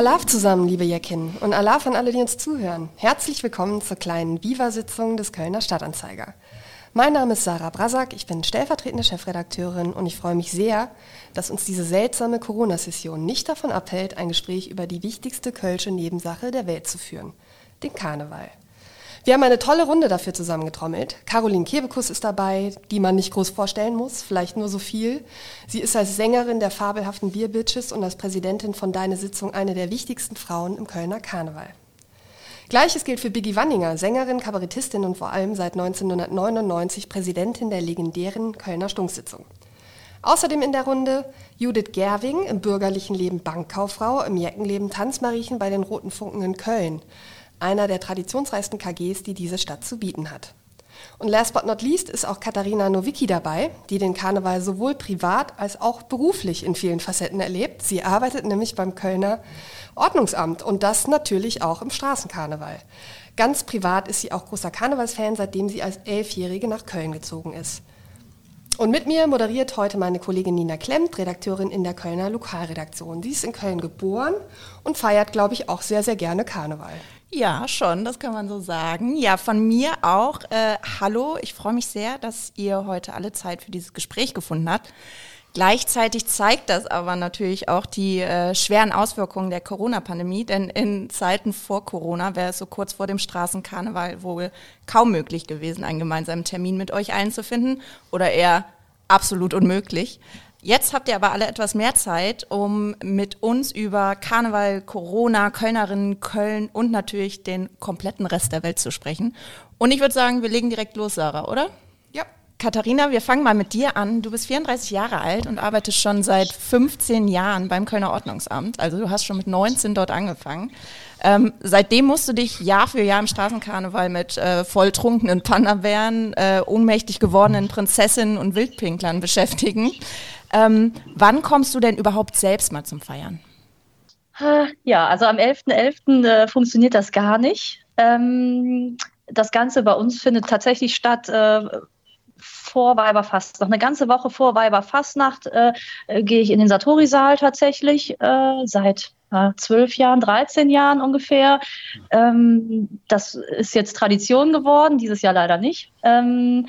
Alaf zusammen, liebe Jekin, und Alaf an alle, die uns zuhören. Herzlich willkommen zur kleinen Viva-Sitzung des Kölner Stadtanzeiger. Mein Name ist Sarah Brasak, ich bin stellvertretende Chefredakteurin und ich freue mich sehr, dass uns diese seltsame Corona-Session nicht davon abhält, ein Gespräch über die wichtigste kölsche Nebensache der Welt zu führen, den Karneval. Wir haben eine tolle Runde dafür zusammengetrommelt. Caroline Kebekus ist dabei, die man nicht groß vorstellen muss, vielleicht nur so viel. Sie ist als Sängerin der fabelhaften Bierbitches und als Präsidentin von Deine Sitzung eine der wichtigsten Frauen im Kölner Karneval. Gleiches gilt für Biggie Wanninger, Sängerin, Kabarettistin und vor allem seit 1999 Präsidentin der legendären Kölner Stunksitzung. Außerdem in der Runde Judith Gerwing, im bürgerlichen Leben Bankkauffrau, im Jeckenleben Tanzmariechen bei den Roten Funken in Köln einer der traditionsreichsten KGs, die diese Stadt zu bieten hat. Und last but not least ist auch Katharina Nowicki dabei, die den Karneval sowohl privat als auch beruflich in vielen Facetten erlebt. Sie arbeitet nämlich beim Kölner Ordnungsamt und das natürlich auch im Straßenkarneval. Ganz privat ist sie auch großer Karnevalsfan, seitdem sie als Elfjährige nach Köln gezogen ist. Und mit mir moderiert heute meine Kollegin Nina Klemmt, Redakteurin in der Kölner Lokalredaktion. Sie ist in Köln geboren und feiert, glaube ich, auch sehr, sehr gerne Karneval. Ja, schon, das kann man so sagen. Ja, von mir auch. Äh, hallo, ich freue mich sehr, dass ihr heute alle Zeit für dieses Gespräch gefunden habt. Gleichzeitig zeigt das aber natürlich auch die äh, schweren Auswirkungen der Corona-Pandemie, denn in Zeiten vor Corona wäre es so kurz vor dem Straßenkarneval wohl kaum möglich gewesen, einen gemeinsamen Termin mit euch allen zu finden oder eher absolut unmöglich. Jetzt habt ihr aber alle etwas mehr Zeit, um mit uns über Karneval, Corona, Kölnerinnen, Köln und natürlich den kompletten Rest der Welt zu sprechen. Und ich würde sagen, wir legen direkt los, Sarah, oder? Katharina, wir fangen mal mit dir an. Du bist 34 Jahre alt und arbeitest schon seit 15 Jahren beim Kölner Ordnungsamt. Also du hast schon mit 19 dort angefangen. Ähm, seitdem musst du dich Jahr für Jahr im Straßenkarneval mit äh, volltrunkenen Panda-Bären, äh, ohnmächtig gewordenen Prinzessinnen und Wildpinklern beschäftigen. Ähm, wann kommst du denn überhaupt selbst mal zum Feiern? Ja, also am 11.11. .11., äh, funktioniert das gar nicht. Ähm, das Ganze bei uns findet tatsächlich statt äh, vor Weiberfastnacht. Eine ganze Woche vor Weiberfastnacht äh, äh, gehe ich in den Satori-Saal tatsächlich äh, seit zwölf Jahren, 13 Jahren ungefähr. Ähm, das ist jetzt Tradition geworden, dieses Jahr leider nicht. Ähm,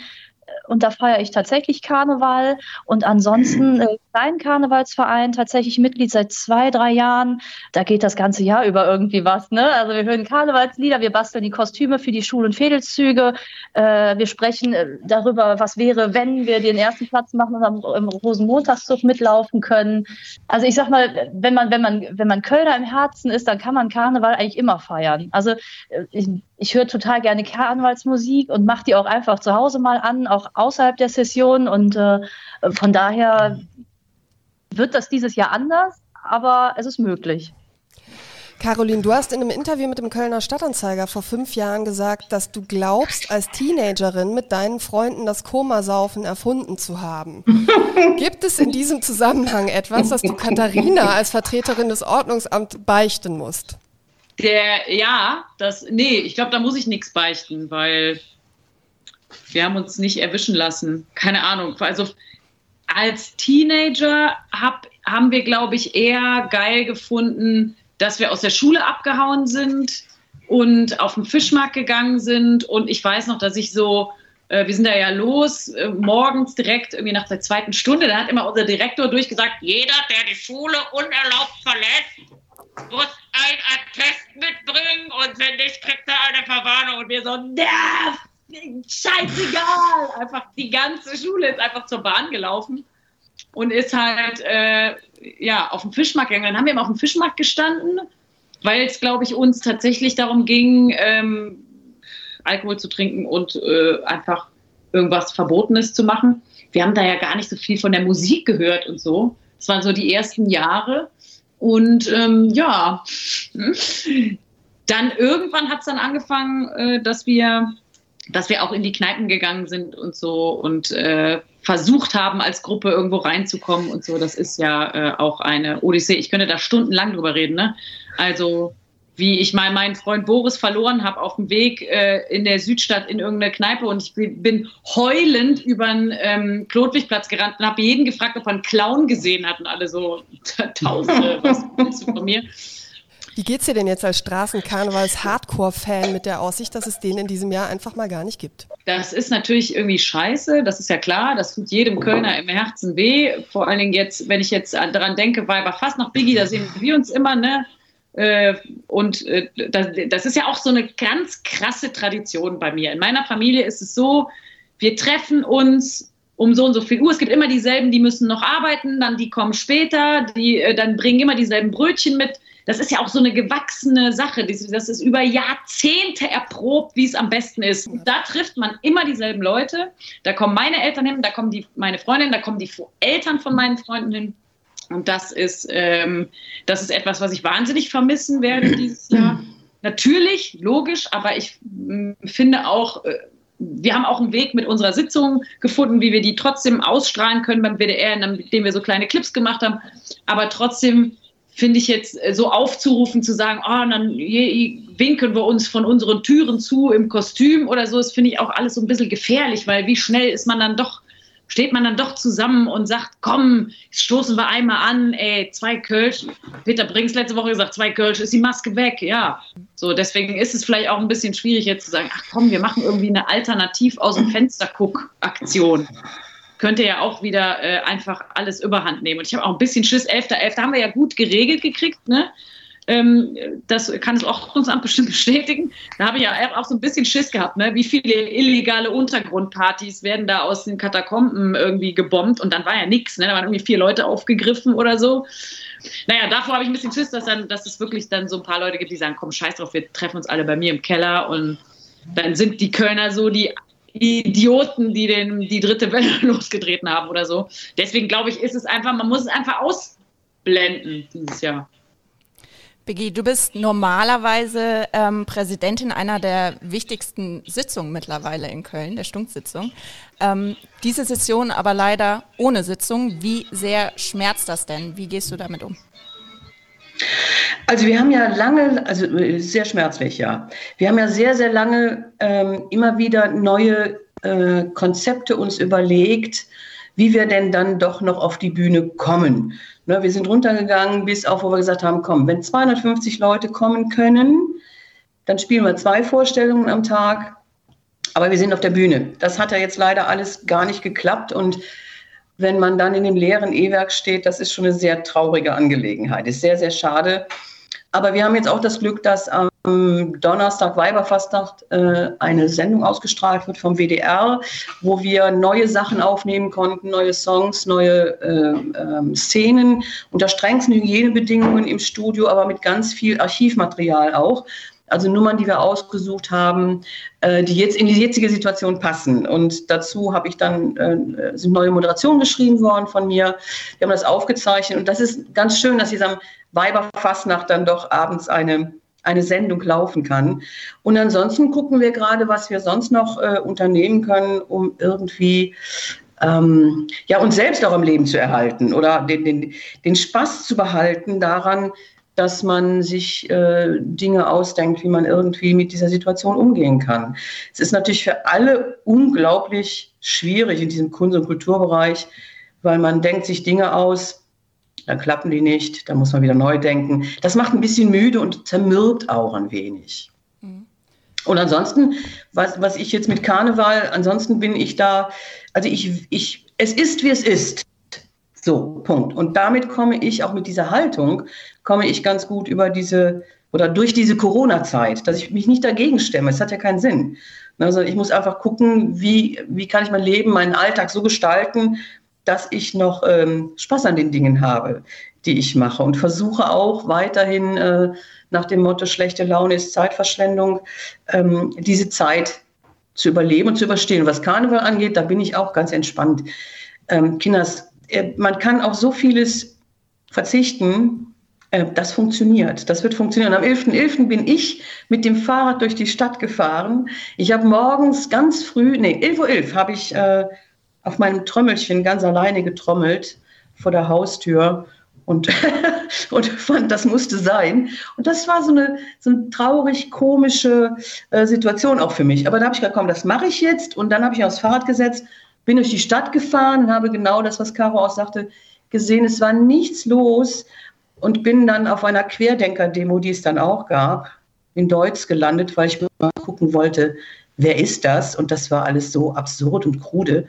und da feiere ich tatsächlich Karneval und ansonsten äh, kleinen Karnevalsverein, tatsächlich Mitglied seit zwei, drei Jahren. Da geht das ganze Jahr über irgendwie was. Ne? Also wir hören Karnevalslieder, wir basteln die Kostüme für die Schul- und Fädelszüge. Äh, wir sprechen äh, darüber, was wäre, wenn wir den ersten Platz machen und am, im Rosenmontagszug mitlaufen können. Also ich sag mal, wenn man, wenn man, wenn man Kölner im Herzen ist, dann kann man Karneval eigentlich immer feiern. Also äh, ich, ich höre total gerne Karnevalsmusik und mache die auch einfach zu Hause mal an, auch außerhalb der Session. Und äh, von daher wird das dieses Jahr anders, aber es ist möglich. Caroline, du hast in einem Interview mit dem Kölner Stadtanzeiger vor fünf Jahren gesagt, dass du glaubst, als Teenagerin mit deinen Freunden das Komasaufen erfunden zu haben. Gibt es in diesem Zusammenhang etwas, das du Katharina als Vertreterin des Ordnungsamts beichten musst? Der, ja, das, nee, ich glaube, da muss ich nichts beichten, weil wir haben uns nicht erwischen lassen. Keine Ahnung. Also als Teenager hab, haben wir, glaube ich, eher geil gefunden, dass wir aus der Schule abgehauen sind und auf den Fischmarkt gegangen sind. Und ich weiß noch, dass ich so, äh, wir sind da ja los, äh, morgens direkt irgendwie nach der zweiten Stunde, da hat immer unser Direktor durchgesagt, jeder, der die Schule unerlaubt verlässt, muss ein Attest mitbringen und wenn nicht, kriegt er eine Verwarnung. Und wir so, nerv! scheißegal. Einfach die ganze Schule ist einfach zur Bahn gelaufen und ist halt äh, ja auf dem Fischmarkt gegangen. Dann haben wir immer auf dem Fischmarkt gestanden, weil es, glaube ich, uns tatsächlich darum ging, ähm, Alkohol zu trinken und äh, einfach irgendwas Verbotenes zu machen. Wir haben da ja gar nicht so viel von der Musik gehört und so. Das waren so die ersten Jahre. Und ähm, ja, dann irgendwann hat es dann angefangen, äh, dass wir dass wir auch in die Kneipen gegangen sind und so und äh, versucht haben, als Gruppe irgendwo reinzukommen und so. Das ist ja äh, auch eine Odyssee. Ich könnte da stundenlang drüber reden. Ne? Also wie ich mal meinen Freund Boris verloren habe auf dem Weg äh, in der Südstadt in irgendeine Kneipe und ich bin heulend über den ähm, Klotwigplatz gerannt und habe jeden gefragt, ob er einen Clown gesehen hat und alle so, Tausende, was willst du von mir? Wie geht's dir denn jetzt als Straßenkarnevals-Hardcore-Fan mit der Aussicht, dass es den in diesem Jahr einfach mal gar nicht gibt? Das ist natürlich irgendwie scheiße, das ist ja klar, das tut jedem Kölner im Herzen weh. Vor allen Dingen jetzt, wenn ich jetzt daran denke, war fast noch Biggie, da sehen wir uns immer, ne? Äh, und äh, das ist ja auch so eine ganz krasse Tradition bei mir. In meiner Familie ist es so, wir treffen uns um so und so viel Uhr. Es gibt immer dieselben, die müssen noch arbeiten, dann die kommen später, die äh, dann bringen immer dieselben Brötchen mit. Das ist ja auch so eine gewachsene Sache. Das ist über Jahrzehnte erprobt, wie es am besten ist. Da trifft man immer dieselben Leute. Da kommen meine Eltern hin, da kommen die, meine Freundin, da kommen die Eltern von meinen Freunden hin. Und das ist, ähm, das ist etwas, was ich wahnsinnig vermissen werde dieses Jahr. Natürlich, logisch, aber ich mm, finde auch, äh, wir haben auch einen Weg mit unserer Sitzung gefunden, wie wir die trotzdem ausstrahlen können beim WDR, indem wir so kleine Clips gemacht haben. Aber trotzdem finde ich jetzt äh, so aufzurufen, zu sagen, oh, dann winken wir uns von unseren Türen zu im Kostüm oder so, das finde ich auch alles so ein bisschen gefährlich, weil wie schnell ist man dann doch steht man dann doch zusammen und sagt, komm, stoßen wir einmal an, ey, zwei Kölsch. Peter Brings letzte Woche gesagt, zwei Kölsch, ist die Maske weg, ja. So, deswegen ist es vielleicht auch ein bisschen schwierig jetzt zu sagen, ach komm, wir machen irgendwie eine Alternativ aus dem Fenster guck Aktion. Könnte ja auch wieder äh, einfach alles überhand nehmen. Und ich habe auch ein bisschen Schiss, 11.11. haben wir ja gut geregelt gekriegt, ne? Ähm, das kann das Ordnungsamt bestimmt bestätigen. Da habe ich ja auch so ein bisschen Schiss gehabt, ne? wie viele illegale Untergrundpartys werden da aus den Katakomben irgendwie gebombt und dann war ja nichts. Ne? Da waren irgendwie vier Leute aufgegriffen oder so. Naja, davor habe ich ein bisschen Schiss, dass, dann, dass es wirklich dann so ein paar Leute gibt, die sagen, komm, scheiß drauf, wir treffen uns alle bei mir im Keller und dann sind die Kölner so die Idioten, die den, die dritte Welle losgetreten haben oder so. Deswegen glaube ich, ist es einfach, man muss es einfach ausblenden dieses Jahr. Biggie, du bist normalerweise ähm, Präsidentin einer der wichtigsten Sitzungen mittlerweile in Köln, der Stunksitzung. Ähm, diese Session aber leider ohne Sitzung. Wie sehr schmerzt das denn? Wie gehst du damit um? Also wir haben ja lange, also sehr schmerzlich, ja. Wir haben ja sehr, sehr lange ähm, immer wieder neue äh, Konzepte uns überlegt, wie wir denn dann doch noch auf die Bühne kommen. Ne, wir sind runtergegangen bis auf, wo wir gesagt haben, komm, wenn 250 Leute kommen können, dann spielen wir zwei Vorstellungen am Tag, aber wir sind auf der Bühne. Das hat ja jetzt leider alles gar nicht geklappt und wenn man dann in dem leeren E-Werk steht, das ist schon eine sehr traurige Angelegenheit. Ist sehr, sehr schade. Aber wir haben jetzt auch das Glück, dass am Donnerstag, Weiberfastnacht, äh, eine Sendung ausgestrahlt wird vom WDR, wo wir neue Sachen aufnehmen konnten, neue Songs, neue äh, äh, Szenen unter strengsten Hygienebedingungen im Studio, aber mit ganz viel Archivmaterial auch. Also Nummern, die wir ausgesucht haben, äh, die jetzt in die jetzige Situation passen. Und dazu habe ich dann sind neue Moderationen geschrieben worden von mir. Wir haben das aufgezeichnet und das ist ganz schön, dass jetzt am Weiberfastnacht dann doch abends eine eine Sendung laufen kann. Und ansonsten gucken wir gerade, was wir sonst noch äh, unternehmen können, um irgendwie ähm, ja, uns selbst auch im Leben zu erhalten oder den, den, den Spaß zu behalten daran, dass man sich äh, Dinge ausdenkt, wie man irgendwie mit dieser Situation umgehen kann. Es ist natürlich für alle unglaublich schwierig in diesem Kunst- und Kulturbereich, weil man denkt sich Dinge aus, dann klappen die nicht, dann muss man wieder neu denken. Das macht ein bisschen müde und zermürbt auch ein wenig. Mhm. Und ansonsten, was, was ich jetzt mit Karneval, ansonsten bin ich da, also ich, ich, es ist, wie es ist. So, Punkt. Und damit komme ich auch mit dieser Haltung, komme ich ganz gut über diese oder durch diese Corona-Zeit, dass ich mich nicht dagegen stemme. Es hat ja keinen Sinn. Also ich muss einfach gucken, wie, wie kann ich mein Leben, meinen Alltag so gestalten, dass ich noch ähm, Spaß an den Dingen habe, die ich mache und versuche auch weiterhin äh, nach dem Motto schlechte Laune ist Zeitverschwendung, ähm, diese Zeit zu überleben und zu überstehen. Was Karneval angeht, da bin ich auch ganz entspannt. Ähm, Kinders, äh, man kann auf so vieles verzichten, äh, das funktioniert. Das wird funktionieren. Am 11.11. .11. bin ich mit dem Fahrrad durch die Stadt gefahren. Ich habe morgens ganz früh, nee, 11.11 Uhr .11 habe ich äh, auf meinem Trommelchen ganz alleine getrommelt vor der Haustür und, und fand, das musste sein. Und das war so eine, so eine traurig komische äh, Situation auch für mich. Aber da habe ich gesagt, komm, das mache ich jetzt. Und dann habe ich aufs Fahrrad gesetzt, bin durch die Stadt gefahren und habe genau das, was Caro auch sagte, gesehen. Es war nichts los. und bin dann auf einer Querdenker-Demo, die es dann auch gab, in Deutsch gelandet, weil ich mal gucken wollte, wer ist das? Und das war alles so absurd und krude.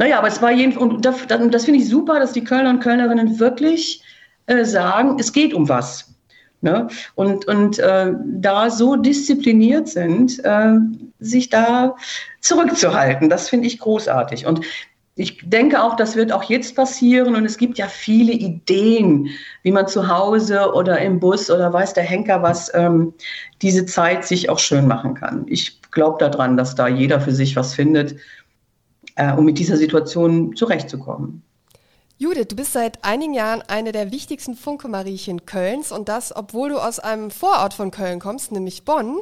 Naja, aber es war jedenfalls, und das, das finde ich super, dass die Kölner und Kölnerinnen wirklich äh, sagen, es geht um was. Ne? Und, und äh, da so diszipliniert sind, äh, sich da zurückzuhalten, das finde ich großartig. Und ich denke auch, das wird auch jetzt passieren und es gibt ja viele Ideen, wie man zu Hause oder im Bus oder weiß der Henker was, ähm, diese Zeit sich auch schön machen kann. Ich glaube daran, dass da jeder für sich was findet, äh, um mit dieser Situation zurechtzukommen. Judith, du bist seit einigen Jahren eine der wichtigsten Funke-Mariechen Kölns und das, obwohl du aus einem Vorort von Köln kommst, nämlich Bonn.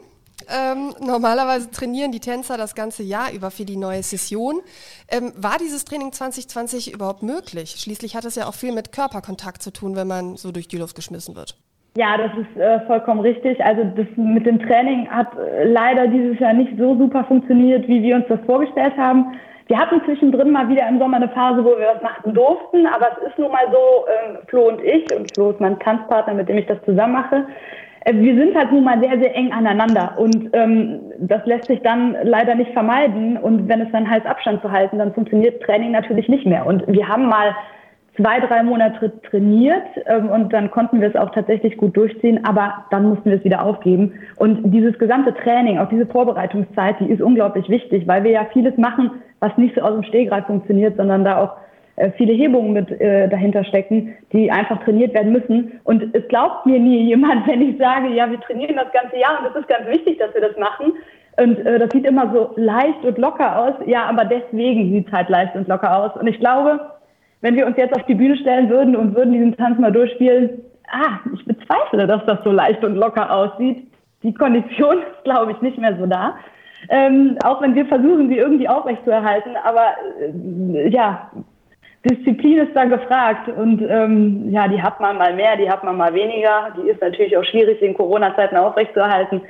Ähm, normalerweise trainieren die Tänzer das ganze Jahr über für die neue Session. Ähm, war dieses Training 2020 überhaupt möglich? Schließlich hat es ja auch viel mit Körperkontakt zu tun, wenn man so durch die Luft geschmissen wird. Ja, das ist äh, vollkommen richtig. Also das mit dem Training hat äh, leider dieses Jahr nicht so super funktioniert, wie wir uns das vorgestellt haben. Wir hatten zwischendrin mal wieder im Sommer eine Phase, wo wir was machen durften, aber es ist nun mal so, ähm, Flo und ich, und Flo ist mein Tanzpartner, mit dem ich das zusammen mache, äh, wir sind halt nun mal sehr, sehr eng aneinander und ähm, das lässt sich dann leider nicht vermeiden und wenn es dann heißt, Abstand zu halten, dann funktioniert Training natürlich nicht mehr. Und wir haben mal zwei, drei Monate trainiert ähm, und dann konnten wir es auch tatsächlich gut durchziehen, aber dann mussten wir es wieder aufgeben und dieses gesamte Training, auch diese Vorbereitungszeit, die ist unglaublich wichtig, weil wir ja vieles machen, was nicht so aus dem Stehgreif funktioniert, sondern da auch äh, viele Hebungen mit äh, dahinter stecken, die einfach trainiert werden müssen. Und es glaubt mir nie jemand, wenn ich sage, ja, wir trainieren das ganze Jahr und es ist ganz wichtig, dass wir das machen. Und äh, das sieht immer so leicht und locker aus. Ja, aber deswegen sieht es halt leicht und locker aus. Und ich glaube, wenn wir uns jetzt auf die Bühne stellen würden und würden diesen Tanz mal durchspielen, ah, ich bezweifle, dass das so leicht und locker aussieht. Die Kondition ist, glaube ich, nicht mehr so da. Ähm, auch wenn wir versuchen, sie irgendwie aufrechtzuerhalten. Aber äh, ja, Disziplin ist da gefragt und ähm, ja, die hat man mal mehr, die hat man mal weniger. Die ist natürlich auch schwierig in Corona-Zeiten aufrechtzuerhalten.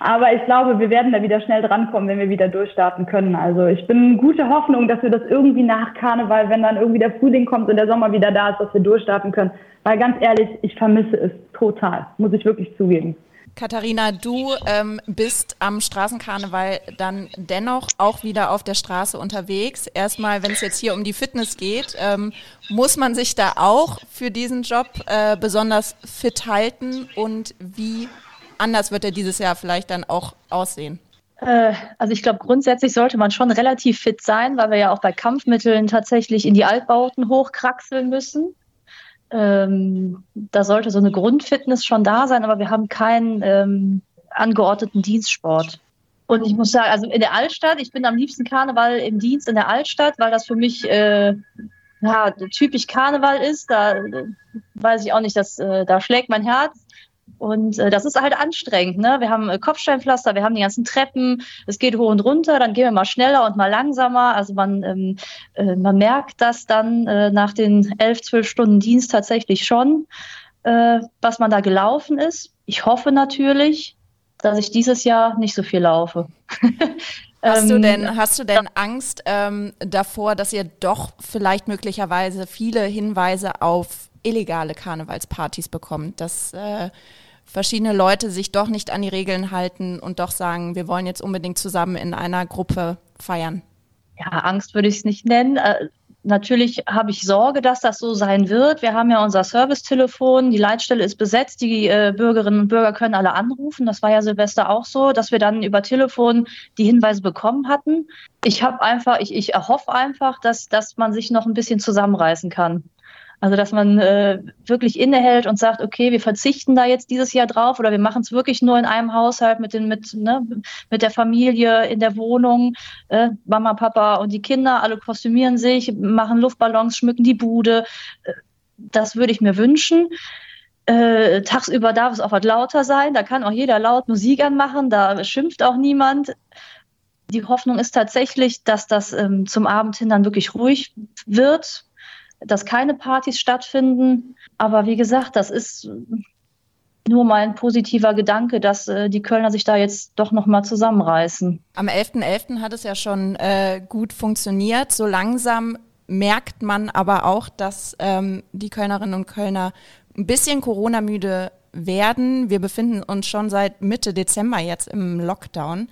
Aber ich glaube, wir werden da wieder schnell drankommen, wenn wir wieder durchstarten können. Also ich bin gute Hoffnung, dass wir das irgendwie nach Karneval, wenn dann irgendwie der Frühling kommt und der Sommer wieder da ist, dass wir durchstarten können. Weil ganz ehrlich, ich vermisse es total, muss ich wirklich zugeben. Katharina, du ähm, bist am Straßenkarneval dann dennoch auch wieder auf der Straße unterwegs. Erstmal, wenn es jetzt hier um die Fitness geht, ähm, muss man sich da auch für diesen Job äh, besonders fit halten und wie anders wird er dieses Jahr vielleicht dann auch aussehen? Äh, also ich glaube, grundsätzlich sollte man schon relativ fit sein, weil wir ja auch bei Kampfmitteln tatsächlich in die Altbauten hochkraxeln müssen. Ähm, da sollte so eine Grundfitness schon da sein, aber wir haben keinen ähm, angeordneten Dienstsport. Und ich muss sagen, also in der Altstadt, ich bin am liebsten Karneval im Dienst in der Altstadt, weil das für mich äh, ja, typisch Karneval ist. Da äh, weiß ich auch nicht, dass, äh, da schlägt mein Herz. Und äh, das ist halt anstrengend. Ne? Wir haben äh, Kopfsteinpflaster, wir haben die ganzen Treppen, es geht hoch und runter, dann gehen wir mal schneller und mal langsamer. Also man, ähm, äh, man merkt das dann äh, nach den elf, zwölf Stunden Dienst tatsächlich schon, äh, was man da gelaufen ist. Ich hoffe natürlich, dass ich dieses Jahr nicht so viel laufe. Hast du ähm, denn, hast du denn Angst ähm, davor, dass ihr doch vielleicht möglicherweise viele Hinweise auf illegale Karnevalspartys bekommt, dass äh, verschiedene Leute sich doch nicht an die Regeln halten und doch sagen, wir wollen jetzt unbedingt zusammen in einer Gruppe feiern? Ja, Angst würde ich es nicht nennen. Äh, natürlich habe ich Sorge, dass das so sein wird. Wir haben ja unser Servicetelefon, die Leitstelle ist besetzt, die äh, Bürgerinnen und Bürger können alle anrufen. Das war ja Silvester auch so, dass wir dann über Telefon die Hinweise bekommen hatten. Ich habe einfach, ich, ich erhoffe einfach, dass, dass man sich noch ein bisschen zusammenreißen kann. Also dass man äh, wirklich innehält und sagt, okay, wir verzichten da jetzt dieses Jahr drauf oder wir machen es wirklich nur in einem Haushalt mit den mit ne, mit der Familie in der Wohnung, äh, Mama, Papa und die Kinder, alle kostümieren sich, machen Luftballons, schmücken die Bude. Äh, das würde ich mir wünschen. Äh, tagsüber darf es auch was lauter sein, da kann auch jeder laut Musik anmachen, da schimpft auch niemand. Die Hoffnung ist tatsächlich, dass das ähm, zum Abend hin dann wirklich ruhig wird, dass keine Partys stattfinden. Aber wie gesagt, das ist nur mein positiver Gedanke, dass äh, die Kölner sich da jetzt doch nochmal zusammenreißen. Am 11.11. .11. hat es ja schon äh, gut funktioniert. So langsam merkt man aber auch, dass ähm, die Kölnerinnen und Kölner ein bisschen Corona-müde werden. Wir befinden uns schon seit Mitte Dezember jetzt im Lockdown.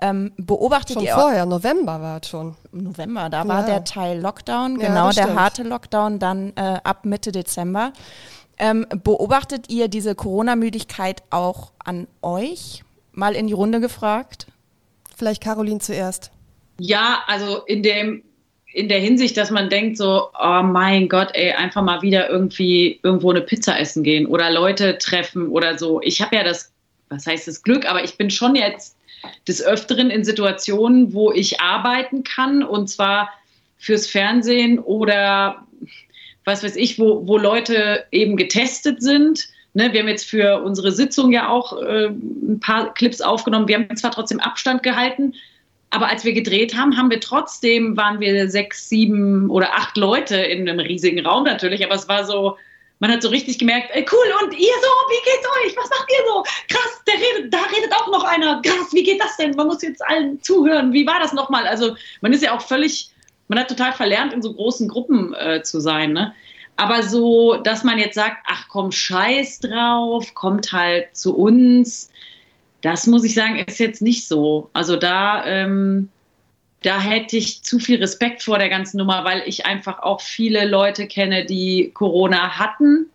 Ähm, beobachtet schon ihr vorher, November war es schon. November, da war der Teil Lockdown, Ja, genau der harte Lockdown, dann äh, ab Mitte Dezember. Ähm, beobachtet ihr diese Corona-Müdigkeit auch an euch? Mal in die Runde gefragt. Vielleicht Caroline zuerst. Ja, also in dem in der Hinsicht, dass man denkt so, oh mein Gott, ey, einfach mal wieder irgendwie irgendwo eine Pizza essen gehen oder Leute treffen oder so. Ich habe ja das, was heißt das Glück, aber ich bin schon jetzt des Öfteren in Situationen, wo ich arbeiten kann und zwar fürs Fernsehen oder was weiß ich, wo, wo Leute eben getestet sind. Ne, wir haben jetzt für unsere Sitzung ja auch äh, ein paar Clips aufgenommen. Wir haben zwar trotzdem Abstand gehalten, aber als wir gedreht haben, haben wir trotzdem, waren wir sechs, sieben oder acht Leute in einem riesigen Raum natürlich, aber es war so, man hat so richtig gemerkt, ey, cool, und ihr so, wie geht's euch? Was macht ihr so? Krass, der redet, da redet auch noch einer. Krass, wie geht das denn? Man muss jetzt allen zuhören. Wie war das nochmal? Also man ist ja auch völlig, man hat total verlernt, in so großen Gruppen äh, zu sein, ne? Aber so, dass man jetzt sagt, ach komm, scheiß drauf, kommt halt zu uns, das muss ich sagen, ist jetzt nicht so. Also da, ähm, da hätte ich zu viel Respekt vor der ganzen Nummer, weil ich einfach auch viele Leute kenne, die Corona hatten,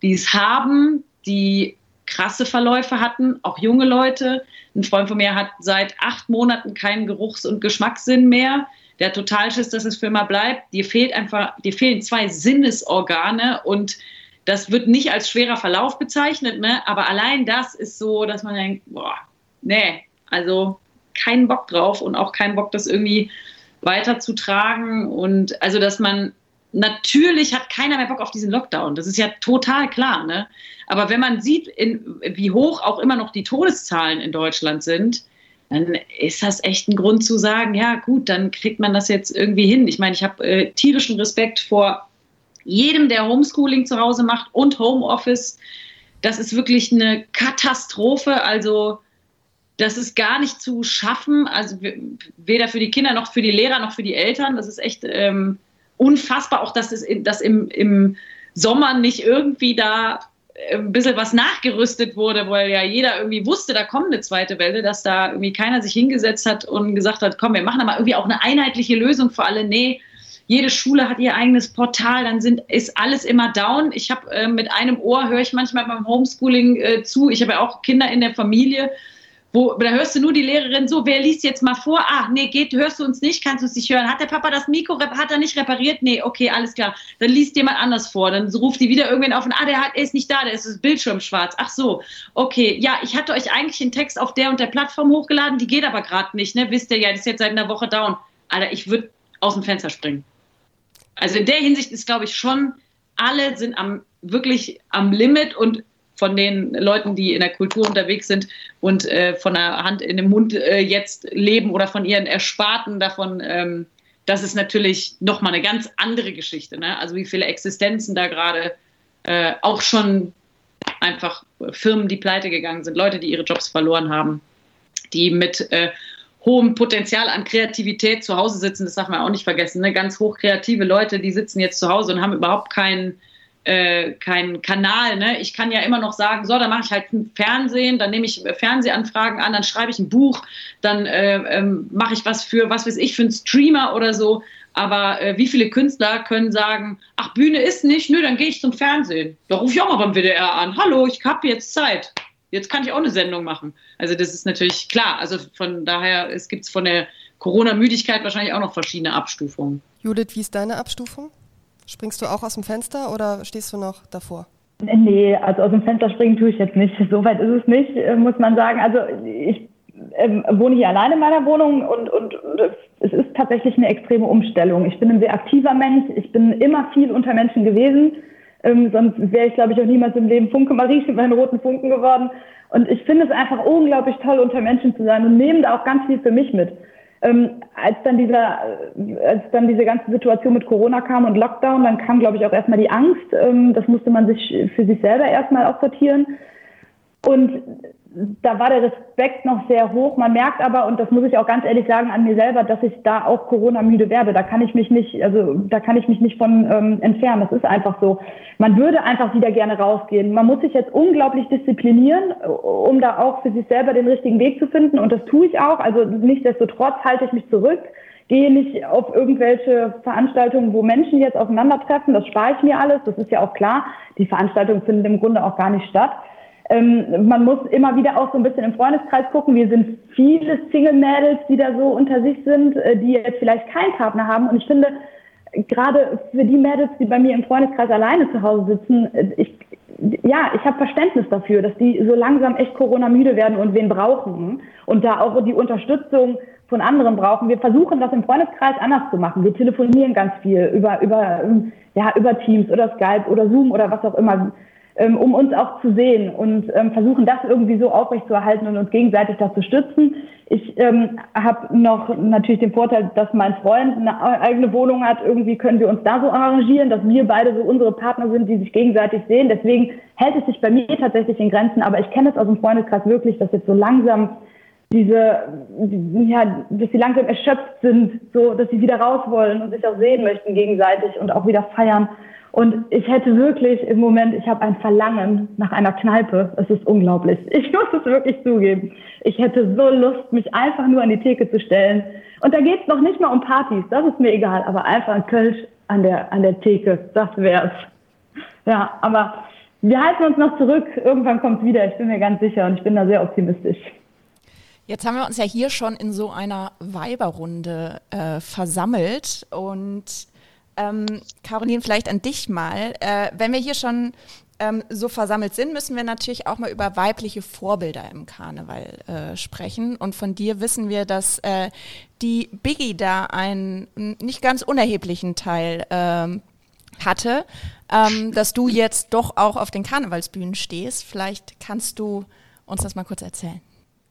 die es haben, die krasse Verläufe hatten, auch junge Leute. Ein Freund von mir hat seit acht Monaten keinen Geruchs- und Geschmackssinn mehr. Der total Schiss, dass es für immer bleibt. Dir fehlt einfach, dir fehlen zwei Sinnesorgane und das wird nicht als schwerer Verlauf bezeichnet, ne? aber allein das ist so, dass man denkt, boah, nee, also keinen Bock drauf und auch keinen Bock, das irgendwie weiterzutragen. Und also, dass man natürlich hat keiner mehr Bock auf diesen Lockdown. Das ist ja total klar. Ne? Aber wenn man sieht, in, wie hoch auch immer noch die Todeszahlen in Deutschland sind, dann ist das echt ein Grund zu sagen, ja gut, dann kriegt man das jetzt irgendwie hin. Ich meine, ich habe äh, tierischen Respekt vor jedem, der Homeschooling zu Hause macht und Homeoffice. Das ist wirklich eine Katastrophe. Also das ist gar nicht zu schaffen. Also weder für die Kinder noch für die Lehrer noch für die Eltern. Das ist echt ähm, unfassbar. Auch dass es dass im, im Sommer nicht irgendwie da ein bisschen was nachgerüstet wurde, weil ja jeder irgendwie wusste, da kommt eine zweite Welle, dass da irgendwie keiner sich hingesetzt hat und gesagt hat, komm, wir machen da mal irgendwie auch eine einheitliche Lösung für alle. Nee, jede Schule hat ihr eigenes Portal, dann sind, ist alles immer down. Ich habe äh, mit einem Ohr, höre ich manchmal beim Homeschooling äh, zu. Ich habe ja auch Kinder in der Familie, wo, da hörst du nur die Lehrerin so, wer liest jetzt mal vor? Ah, nee, geht, hörst du uns nicht, kannst du es nicht hören. Hat der Papa das Mikro, hat er nicht repariert? Nee, okay, alles klar. Dann liest jemand anders vor. Dann ruft die wieder irgendwen auf und, ah, der hat, ist nicht da, der ist das Bildschirm schwarz. Ach so, okay. Ja, ich hatte euch eigentlich den Text auf der und der Plattform hochgeladen, die geht aber gerade nicht, ne? Wisst ihr ja, das ist jetzt seit einer Woche down. Alter, ich würde aus dem Fenster springen. Also in der Hinsicht ist, glaube ich, schon, alle sind am, wirklich am Limit und von den Leuten, die in der Kultur unterwegs sind und äh, von der Hand in den Mund äh, jetzt leben oder von ihren Ersparten davon, ähm, das ist natürlich nochmal eine ganz andere Geschichte. Ne? Also wie viele Existenzen da gerade äh, auch schon einfach Firmen, die pleite gegangen sind, Leute, die ihre Jobs verloren haben, die mit äh, hohem Potenzial an Kreativität zu Hause sitzen, das darf man auch nicht vergessen. Ne? Ganz hochkreative Leute, die sitzen jetzt zu Hause und haben überhaupt keinen äh, kein Kanal. Ne? Ich kann ja immer noch sagen, so, dann mache ich halt Fernsehen, dann nehme ich Fernsehanfragen an, dann schreibe ich ein Buch, dann äh, ähm, mache ich was für, was weiß ich, für einen Streamer oder so. Aber äh, wie viele Künstler können sagen, ach, Bühne ist nicht, nö, dann gehe ich zum Fernsehen. Da rufe ich auch mal beim WDR an. Hallo, ich habe jetzt Zeit. Jetzt kann ich auch eine Sendung machen. Also das ist natürlich klar. Also von daher, es gibt von der Corona-Müdigkeit wahrscheinlich auch noch verschiedene Abstufungen. Judith, wie ist deine Abstufung? Springst du auch aus dem Fenster oder stehst du noch davor? Nee, also aus dem Fenster springen tue ich jetzt nicht. So weit ist es nicht, muss man sagen. Also ich ähm, wohne hier alleine in meiner Wohnung und, und, und, es ist tatsächlich eine extreme Umstellung. Ich bin ein sehr aktiver Mensch. Ich bin immer viel unter Menschen gewesen. Ähm, sonst wäre ich, glaube ich, auch niemals im Leben Funke Marie mit meinen roten Funken geworden. Und ich finde es einfach unglaublich toll, unter Menschen zu sein und nehme da auch ganz viel für mich mit. Ähm, als dann dieser, als dann diese ganze Situation mit Corona kam und Lockdown, dann kam, glaube ich, auch erstmal die Angst. Ähm, das musste man sich für sich selber erstmal auch sortieren. Und da war der Respekt noch sehr hoch. Man merkt aber, und das muss ich auch ganz ehrlich sagen an mir selber, dass ich da auch Corona-müde werde. Da kann ich mich nicht, also da kann ich mich nicht von ähm, entfernen. Das ist einfach so. Man würde einfach wieder gerne rausgehen. Man muss sich jetzt unglaublich disziplinieren, um da auch für sich selber den richtigen Weg zu finden. Und das tue ich auch. Also nichtsdestotrotz halte ich mich zurück gehe nicht auf irgendwelche Veranstaltungen, wo Menschen jetzt aufeinandertreffen. Das spare ich mir alles. Das ist ja auch klar. Die Veranstaltungen finden im Grunde auch gar nicht statt. Ähm, man muss immer wieder auch so ein bisschen im Freundeskreis gucken. Wir sind viele Single-Mädels, die da so unter sich sind, äh, die jetzt vielleicht keinen Partner haben. Und ich finde, gerade für die Mädels, die bei mir im Freundeskreis alleine zu Hause sitzen, äh, ich, ja, ich habe Verständnis dafür, dass die so langsam echt Corona-müde werden und wen brauchen und da auch die Unterstützung von anderen brauchen. Wir versuchen das im Freundeskreis anders zu machen. Wir telefonieren ganz viel über, über, ja, über Teams oder Skype oder Zoom oder was auch immer ähm, um uns auch zu sehen und ähm, versuchen, das irgendwie so aufrechtzuerhalten und uns gegenseitig da zu stützen. Ich ähm, habe noch natürlich den Vorteil, dass mein Freund eine eigene Wohnung hat. Irgendwie können wir uns da so arrangieren, dass wir beide so unsere Partner sind, die sich gegenseitig sehen. Deswegen hält es sich bei mir tatsächlich in Grenzen. Aber ich kenne es aus dem Freundeskreis wirklich, dass jetzt so langsam diese, ja, dass sie langsam erschöpft sind, so, dass sie wieder raus wollen und sich auch sehen möchten gegenseitig und auch wieder feiern. Und ich hätte wirklich im Moment, ich habe ein Verlangen nach einer Kneipe. Es ist unglaublich. Ich muss es wirklich zugeben. Ich hätte so Lust, mich einfach nur an die Theke zu stellen. Und da geht es noch nicht mal um Partys, das ist mir egal, aber einfach ein Kölsch an der, an der Theke, das wär's. Ja, aber wir halten uns noch zurück. Irgendwann kommt es wieder, ich bin mir ganz sicher und ich bin da sehr optimistisch. Jetzt haben wir uns ja hier schon in so einer Weiberrunde äh, versammelt und ähm, Caroline, vielleicht an dich mal. Äh, wenn wir hier schon ähm, so versammelt sind, müssen wir natürlich auch mal über weibliche Vorbilder im Karneval äh, sprechen. Und von dir wissen wir, dass äh, die Biggie da einen nicht ganz unerheblichen Teil ähm, hatte, ähm, dass du jetzt doch auch auf den Karnevalsbühnen stehst. Vielleicht kannst du uns das mal kurz erzählen.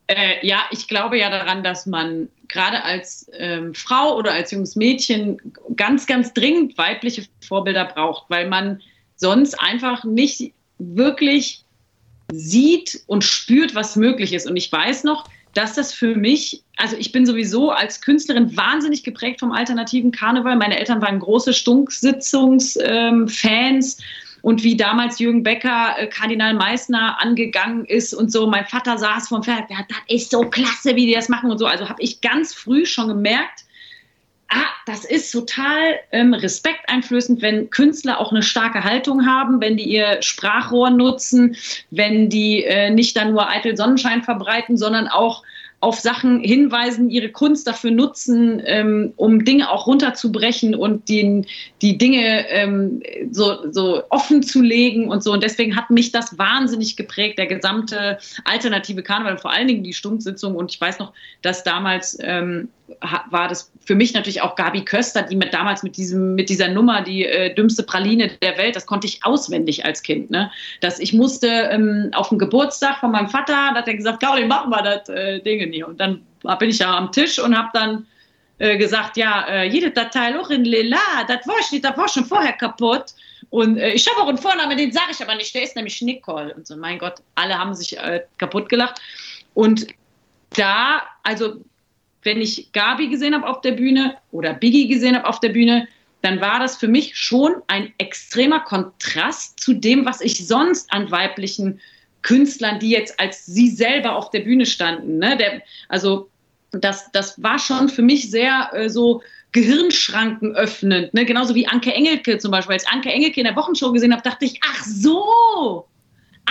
Äh, ja, ich glaube ja daran, dass man gerade als ähm, Frau oder als junges Mädchen ganz, ganz dringend weibliche Vorbilder braucht, weil man sonst einfach nicht wirklich sieht und spürt, was möglich ist. Und ich weiß noch, dass das für mich, also ich bin sowieso als Künstlerin wahnsinnig geprägt vom alternativen Karneval. Meine Eltern waren große Stunksitzungsfans. Ähm, und wie damals Jürgen Becker äh, Kardinal Meissner angegangen ist und so. Mein Vater saß vom Pferd, das ist so klasse, wie die das machen und so. Also habe ich ganz früh schon gemerkt, ah, das ist total ähm, respekteinflößend, wenn Künstler auch eine starke Haltung haben, wenn die ihr Sprachrohr nutzen, wenn die äh, nicht dann nur eitel Sonnenschein verbreiten, sondern auch auf Sachen hinweisen, ihre Kunst dafür nutzen, ähm, um Dinge auch runterzubrechen und den, die Dinge ähm, so, so offen zu legen und so. Und deswegen hat mich das wahnsinnig geprägt, der gesamte alternative Karneval, vor allen Dingen die Stundensitzung. Und ich weiß noch, dass damals ähm, war das für mich natürlich auch Gabi Köster, die mit damals mit diesem mit dieser Nummer die äh, dümmste Praline der Welt, das konnte ich auswendig als Kind, ne? Dass ich musste ähm, auf dem Geburtstag von meinem Vater, da hat er gesagt, Gaudi, machen wir das äh, Ding hier und dann bin ich ja am Tisch und habe dann äh, gesagt, ja, äh, jede Datei auch in Lila, das war war schon vorher kaputt. Und äh, ich habe auch einen Vornamen, den sage ich aber nicht, der ist nämlich Nicole. Und so, mein Gott, alle haben sich äh, kaputt gelacht. Und da, also wenn ich Gabi gesehen habe auf der Bühne oder Biggie gesehen habe auf der Bühne, dann war das für mich schon ein extremer Kontrast zu dem, was ich sonst an weiblichen Künstlern, die jetzt als sie selber auf der Bühne standen. Ne? Der, also das, das war schon für mich sehr äh, so Gehirnschranken öffnend. Ne? Genauso wie Anke Engelke zum Beispiel. Als Anke Engelke in der Wochenshow gesehen habe, dachte ich, ach so,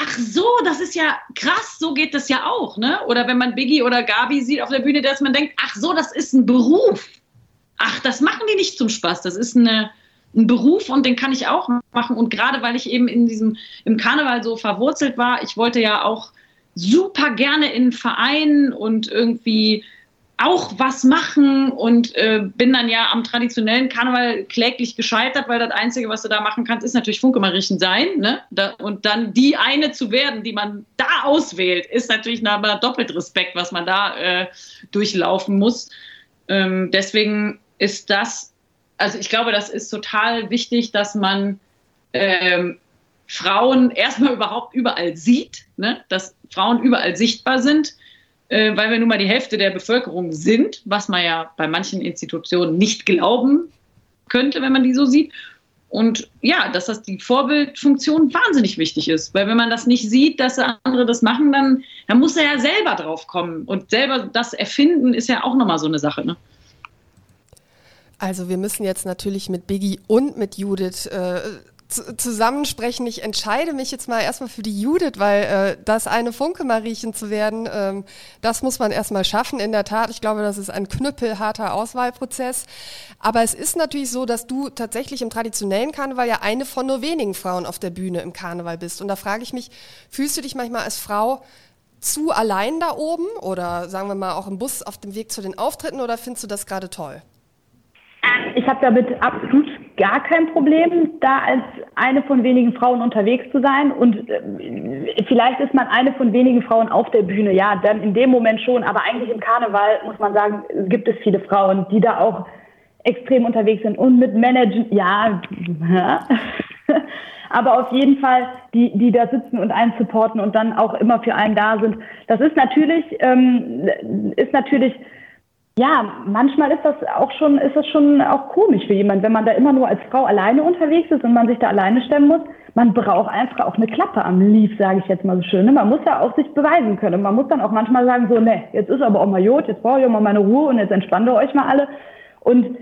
ach so, das ist ja krass, so geht das ja auch, ne? Oder wenn man Biggie oder Gabi sieht auf der Bühne, dass man denkt, ach so, das ist ein Beruf. Ach, das machen die nicht zum Spaß, das ist eine, ein Beruf und den kann ich auch machen. Und gerade weil ich eben in diesem, im Karneval so verwurzelt war, ich wollte ja auch super gerne in Vereinen und irgendwie auch was machen und äh, bin dann ja am traditionellen Karneval kläglich gescheitert, weil das Einzige, was du da machen kannst, ist natürlich Funkemariechen sein. Ne? Da, und dann die eine zu werden, die man da auswählt, ist natürlich aber doppelt Respekt, was man da äh, durchlaufen muss. Ähm, deswegen ist das, also ich glaube, das ist total wichtig, dass man ähm, Frauen erstmal überhaupt überall sieht, ne? dass Frauen überall sichtbar sind, äh, weil wir nun mal die Hälfte der Bevölkerung sind, was man ja bei manchen Institutionen nicht glauben könnte, wenn man die so sieht. Und ja, dass das die Vorbildfunktion wahnsinnig wichtig ist. Weil wenn man das nicht sieht, dass andere das machen, dann, dann muss er ja selber drauf kommen. Und selber das erfinden ist ja auch nochmal so eine Sache. Ne? Also wir müssen jetzt natürlich mit Biggie und mit Judith äh, zusammensprechen. Ich entscheide mich jetzt mal erstmal für die Judith, weil äh, das eine Funke Mariechen zu werden, ähm, das muss man erstmal schaffen. In der Tat, ich glaube, das ist ein knüppelharter Auswahlprozess. Aber es ist natürlich so, dass du tatsächlich im traditionellen Karneval ja eine von nur wenigen Frauen auf der Bühne im Karneval bist. Und da frage ich mich, fühlst du dich manchmal als Frau zu allein da oben oder sagen wir mal auch im Bus auf dem Weg zu den Auftritten oder findest du das gerade toll? Ich habe damit absolut gar kein Problem, da als eine von wenigen Frauen unterwegs zu sein. Und äh, vielleicht ist man eine von wenigen Frauen auf der Bühne, ja, dann in dem Moment schon. Aber eigentlich im Karneval muss man sagen, gibt es viele Frauen, die da auch extrem unterwegs sind und mit Managen, ja, aber auf jeden Fall, die, die da sitzen und einen supporten und dann auch immer für einen da sind. Das ist natürlich, ähm, ist natürlich ja, manchmal ist das auch schon, ist das schon auch komisch für jemanden, wenn man da immer nur als Frau alleine unterwegs ist und man sich da alleine stemmen muss. Man braucht einfach auch eine Klappe am Lief, sage ich jetzt mal so schön. Ne? Man muss ja auch sich beweisen können. Man muss dann auch manchmal sagen, so, ne, jetzt ist aber auch mal Jod, jetzt brauche ich auch mal meine Ruhe und jetzt entspannt ihr euch mal alle. Und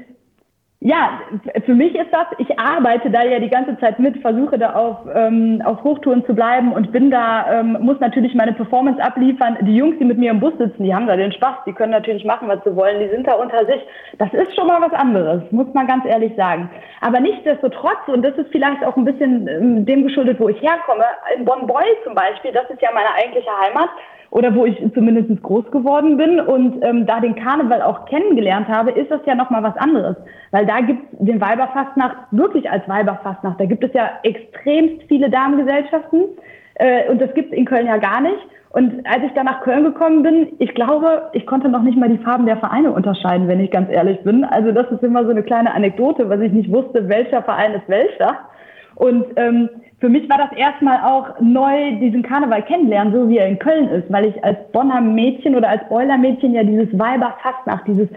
ja, für mich ist das, ich arbeite da ja die ganze Zeit mit, versuche da auf, ähm, auf Hochtouren zu bleiben und bin da, ähm, muss natürlich meine Performance abliefern. Die Jungs, die mit mir im Bus sitzen, die haben da den Spaß, die können natürlich machen, was sie wollen, die sind da unter sich. Das ist schon mal was anderes, muss man ganz ehrlich sagen. Aber nichtsdestotrotz, und das ist vielleicht auch ein bisschen ähm, dem geschuldet, wo ich herkomme, in Bonn-Boy zum Beispiel, das ist ja meine eigentliche Heimat, oder wo ich zumindest groß geworden bin und ähm, da den Karneval auch kennengelernt habe, ist das ja nochmal was anderes. Weil da gibt es den Weiberfastnacht wirklich als Weiberfastnacht. Da gibt es ja extremst viele Damengesellschaften äh, und das gibt es in Köln ja gar nicht. Und als ich dann nach Köln gekommen bin, ich glaube, ich konnte noch nicht mal die Farben der Vereine unterscheiden, wenn ich ganz ehrlich bin. Also das ist immer so eine kleine Anekdote, was ich nicht wusste, welcher Verein ist welcher. Und ähm, für mich war das erstmal auch neu, diesen Karneval kennenlernen, so wie er in Köln ist, weil ich als Bonner Mädchen oder als Beuler Mädchen ja dieses Weiberfastnacht, dieses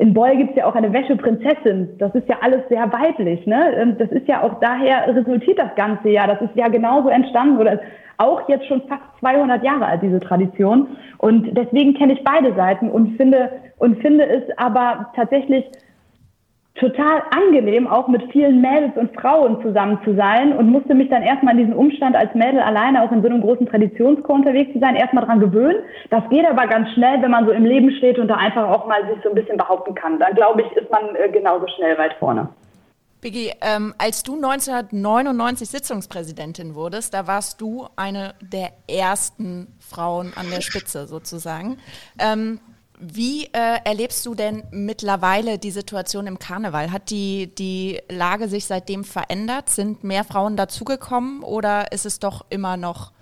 in Beul gibt's ja auch eine Wäscheprinzessin. Das ist ja alles sehr weiblich. Ne? Das ist ja auch daher resultiert das Ganze ja. Das ist ja genauso entstanden oder auch jetzt schon fast 200 Jahre alt, diese Tradition. Und deswegen kenne ich beide Seiten und finde, und finde es aber tatsächlich total angenehm, auch mit vielen Mädels und Frauen zusammen zu sein und musste mich dann erstmal an diesen Umstand als Mädel alleine auch in so einem großen Traditionschor unterwegs zu sein, erstmal dran gewöhnen. Das geht aber ganz schnell, wenn man so im Leben steht und da einfach auch mal sich so ein bisschen behaupten kann. Dann glaube ich, ist man äh, genauso schnell weit vorne. Biggie, ähm, als du 1999 Sitzungspräsidentin wurdest, da warst du eine der ersten Frauen an der Spitze sozusagen. Ähm, wie äh, erlebst du denn mittlerweile die Situation im Karneval? Hat die, die Lage sich seitdem verändert? Sind mehr Frauen dazugekommen oder ist es doch immer noch,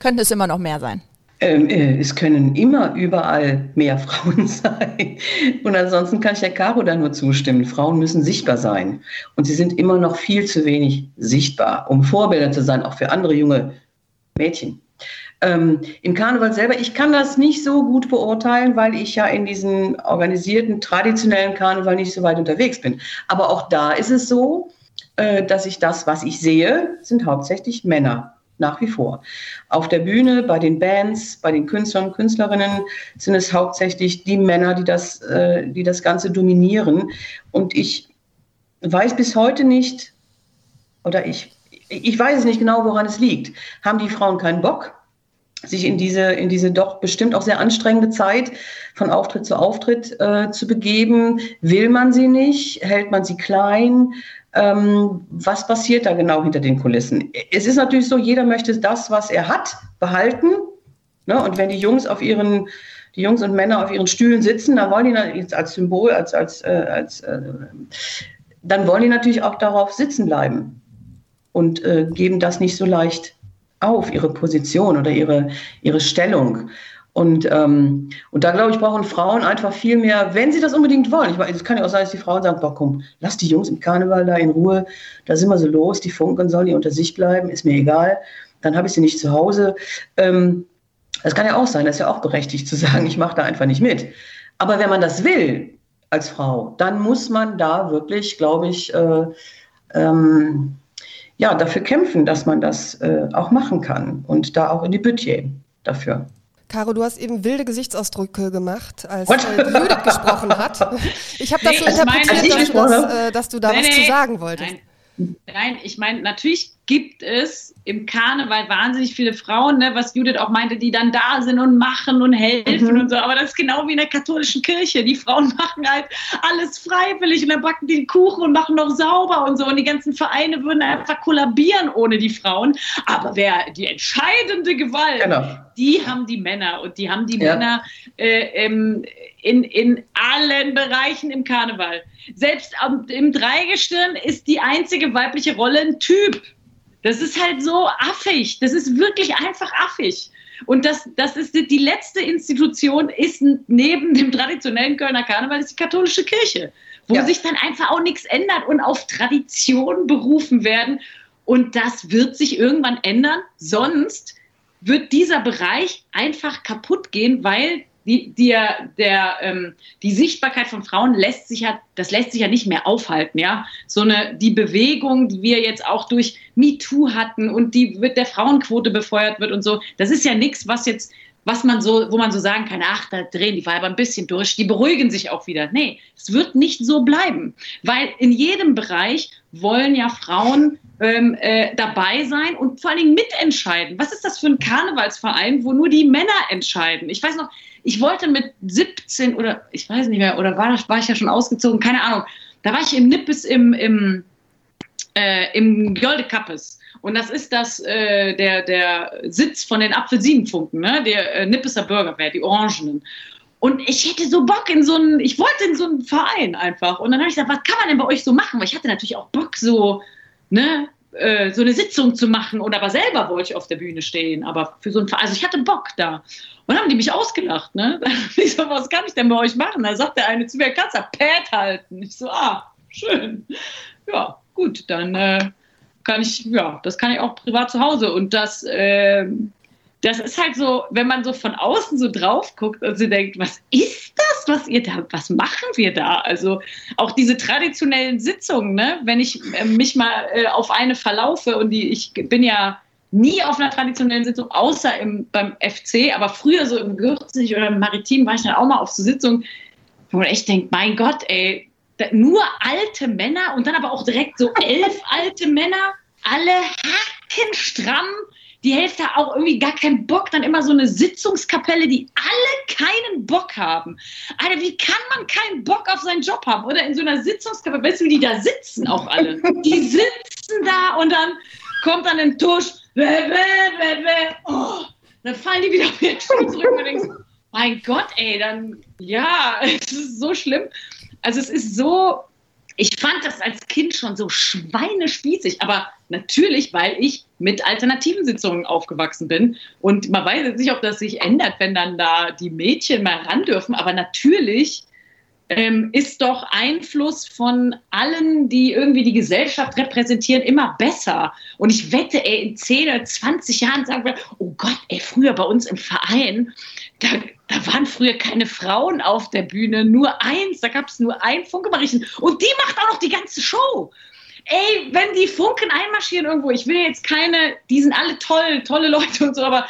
könnte es immer noch mehr sein? Ähm, äh, es können immer überall mehr Frauen sein. Und ansonsten kann ich der Caro da nur zustimmen. Frauen müssen sichtbar sein. Und sie sind immer noch viel zu wenig sichtbar, um Vorbilder zu sein, auch für andere junge Mädchen ähm, im Karneval selber, ich kann das nicht so gut beurteilen, weil ich ja in diesem organisierten, traditionellen Karneval nicht so weit unterwegs bin. Aber auch da ist es so, äh, dass ich das, was ich sehe, sind hauptsächlich Männer nach wie vor. Auf der Bühne, bei den Bands, bei den Künstlern und Künstlerinnen sind es hauptsächlich die Männer, die das, äh, die das Ganze dominieren. Und ich weiß bis heute nicht, oder ich, ich weiß es nicht genau, woran es liegt. Haben die Frauen keinen Bock? Sich in diese, in diese doch bestimmt auch sehr anstrengende Zeit von Auftritt zu Auftritt äh, zu begeben. Will man sie nicht? Hält man sie klein? Ähm, was passiert da genau hinter den Kulissen? Es ist natürlich so, jeder möchte das, was er hat, behalten. Ne? Und wenn die Jungs auf ihren, die Jungs und Männer auf ihren Stühlen sitzen, dann wollen die jetzt als Symbol, als, als, äh, als äh, dann wollen die natürlich auch darauf sitzen bleiben und äh, geben das nicht so leicht auf, ihre Position oder ihre, ihre Stellung. Und, ähm, und da glaube ich, brauchen Frauen einfach viel mehr, wenn sie das unbedingt wollen. Ich meine, es kann ja auch sein, dass die Frauen sagen, boah, komm, lass die Jungs im Karneval da in Ruhe, da sind wir so los, die funken, sollen die unter sich bleiben, ist mir egal, dann habe ich sie nicht zu Hause. Ähm, das kann ja auch sein, das ist ja auch berechtigt zu sagen, ich mache da einfach nicht mit. Aber wenn man das will als Frau, dann muss man da wirklich, glaube ich, äh, ähm, ja, dafür kämpfen, dass man das äh, auch machen kann und da auch in die Budget dafür. Caro, du hast eben wilde Gesichtsausdrücke gemacht, als äh, Judith gesprochen hat. Ich habe das nee, so interpretiert, dass, dass, äh, dass, du da nee, was nee. zu sagen wolltest. Nein. Nein, ich meine, natürlich gibt es im Karneval wahnsinnig viele Frauen, ne, was Judith auch meinte, die dann da sind und machen und helfen mhm. und so. Aber das ist genau wie in der katholischen Kirche. Die Frauen machen halt alles freiwillig und dann backen die Kuchen und machen noch sauber und so. Und die ganzen Vereine würden einfach kollabieren ohne die Frauen. Aber wer die entscheidende Gewalt, genau. die haben die Männer und die haben die ja. Männer äh, im, in, in allen Bereichen im Karneval. Selbst im Dreigestirn ist die einzige weibliche Rolle ein Typ. Das ist halt so affig. Das ist wirklich einfach affig. Und das, das ist die, die letzte Institution, ist neben dem traditionellen Kölner Karneval, ist die katholische Kirche, wo ja. sich dann einfach auch nichts ändert und auf Tradition berufen werden. Und das wird sich irgendwann ändern. Sonst wird dieser Bereich einfach kaputt gehen, weil die, die, der, ähm, die Sichtbarkeit von Frauen lässt sich ja, das lässt sich ja nicht mehr aufhalten, ja. So eine, die Bewegung, die wir jetzt auch durch MeToo hatten und die mit der Frauenquote befeuert wird und so, das ist ja nichts, was jetzt, was man so, wo man so sagen kann, ach, da drehen die Weiber ein bisschen durch, die beruhigen sich auch wieder. Nee, es wird nicht so bleiben, weil in jedem Bereich wollen ja Frauen ähm, äh, dabei sein und vor allen Dingen mitentscheiden. Was ist das für ein Karnevalsverein, wo nur die Männer entscheiden? Ich weiß noch, ich wollte mit 17 oder ich weiß nicht mehr, oder war, war ich ja schon ausgezogen, keine Ahnung. Da war ich im Nippes im, im, äh, im Gölde Kappes. Und das ist das, äh, der, der Sitz von den Apfelsinenfunken, ne? der äh, Nippeser Bürgerwehr, die Orangenen. Und ich hätte so Bock in so einen, ich wollte in so einen Verein einfach. Und dann habe ich gesagt, was kann man denn bei euch so machen? Weil ich hatte natürlich auch Bock, so, ne, äh, so eine Sitzung zu machen. Und aber selber wollte ich auf der Bühne stehen. Aber für so Verein, also ich hatte Bock da. Und dann haben die mich ausgelacht, ne? Ich so, was kann ich denn bei euch machen? Da sagt der eine zu mir, kannst du Pad halten? Ich so, ah, schön. Ja, gut, dann äh, kann ich, ja, das kann ich auch privat zu Hause. Und das, äh, das ist halt so, wenn man so von außen so drauf guckt und sie denkt, was ist das, was ihr da, was machen wir da? Also auch diese traditionellen Sitzungen, ne? Wenn ich äh, mich mal äh, auf eine verlaufe und die, ich bin ja nie auf einer traditionellen Sitzung, außer im, beim FC, aber früher so im Gürzig oder im Maritim war ich dann auch mal auf so Sitzungen, wo man echt denkt, mein Gott, ey, nur alte Männer und dann aber auch direkt so elf alte Männer, alle hackenstramm, die Hälfte auch irgendwie gar keinen Bock, dann immer so eine Sitzungskapelle, die alle keinen Bock haben. Alter, wie kann man keinen Bock auf seinen Job haben? Oder in so einer Sitzungskapelle, weißt du, wie die da sitzen auch alle? Die sitzen da und dann kommt dann ein Tusch, bäh, bäh, bäh. Oh, dann fallen die wieder auf ihren Stuhl zurück und denkst, mein Gott, ey, dann, ja, es ist so schlimm. Also es ist so, ich fand das als Kind schon so schweinespießig, aber natürlich, weil ich mit alternativen Sitzungen aufgewachsen bin. Und man weiß jetzt nicht, ob das sich ändert, wenn dann da die Mädchen mal ran dürfen, aber natürlich ähm, ist doch Einfluss von allen, die irgendwie die Gesellschaft repräsentieren, immer besser. Und ich wette, ey, in 10 oder 20 Jahren sagen wir, oh Gott, ey, früher bei uns im Verein, da, da waren früher keine Frauen auf der Bühne, nur eins, da gab es nur ein Funkemariechen. Und die macht auch noch die ganze Show. Ey, wenn die Funken einmarschieren irgendwo, ich will jetzt keine, die sind alle toll, tolle Leute und so, aber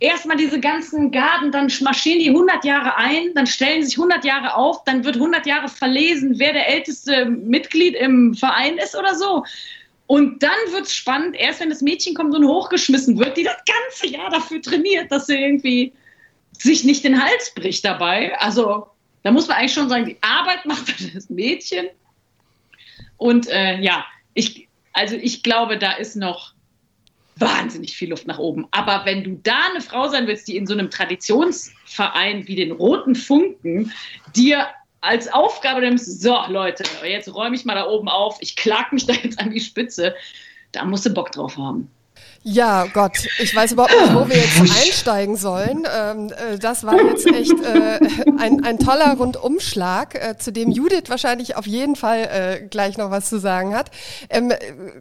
erstmal diese ganzen Garden, dann marschieren die 100 Jahre ein, dann stellen sich 100 Jahre auf, dann wird 100 Jahre verlesen, wer der älteste Mitglied im Verein ist oder so. Und dann wird es spannend, erst wenn das Mädchen kommt und hochgeschmissen wird, die das ganze Jahr dafür trainiert, dass sie irgendwie sich nicht den Hals bricht dabei. Also da muss man eigentlich schon sagen, die Arbeit macht das Mädchen. Und äh, ja, ich, also ich glaube, da ist noch wahnsinnig viel Luft nach oben. Aber wenn du da eine Frau sein willst, die in so einem Traditionsverein wie den Roten Funken dir als Aufgabe nimmst, so Leute, jetzt räume ich mal da oben auf, ich klag mich da jetzt an die Spitze, da musst du Bock drauf haben. Ja, Gott, ich weiß überhaupt nicht, wo wir jetzt einsteigen sollen. Ähm, äh, das war jetzt echt äh, ein, ein toller Rundumschlag, äh, zu dem Judith wahrscheinlich auf jeden Fall äh, gleich noch was zu sagen hat. Ähm,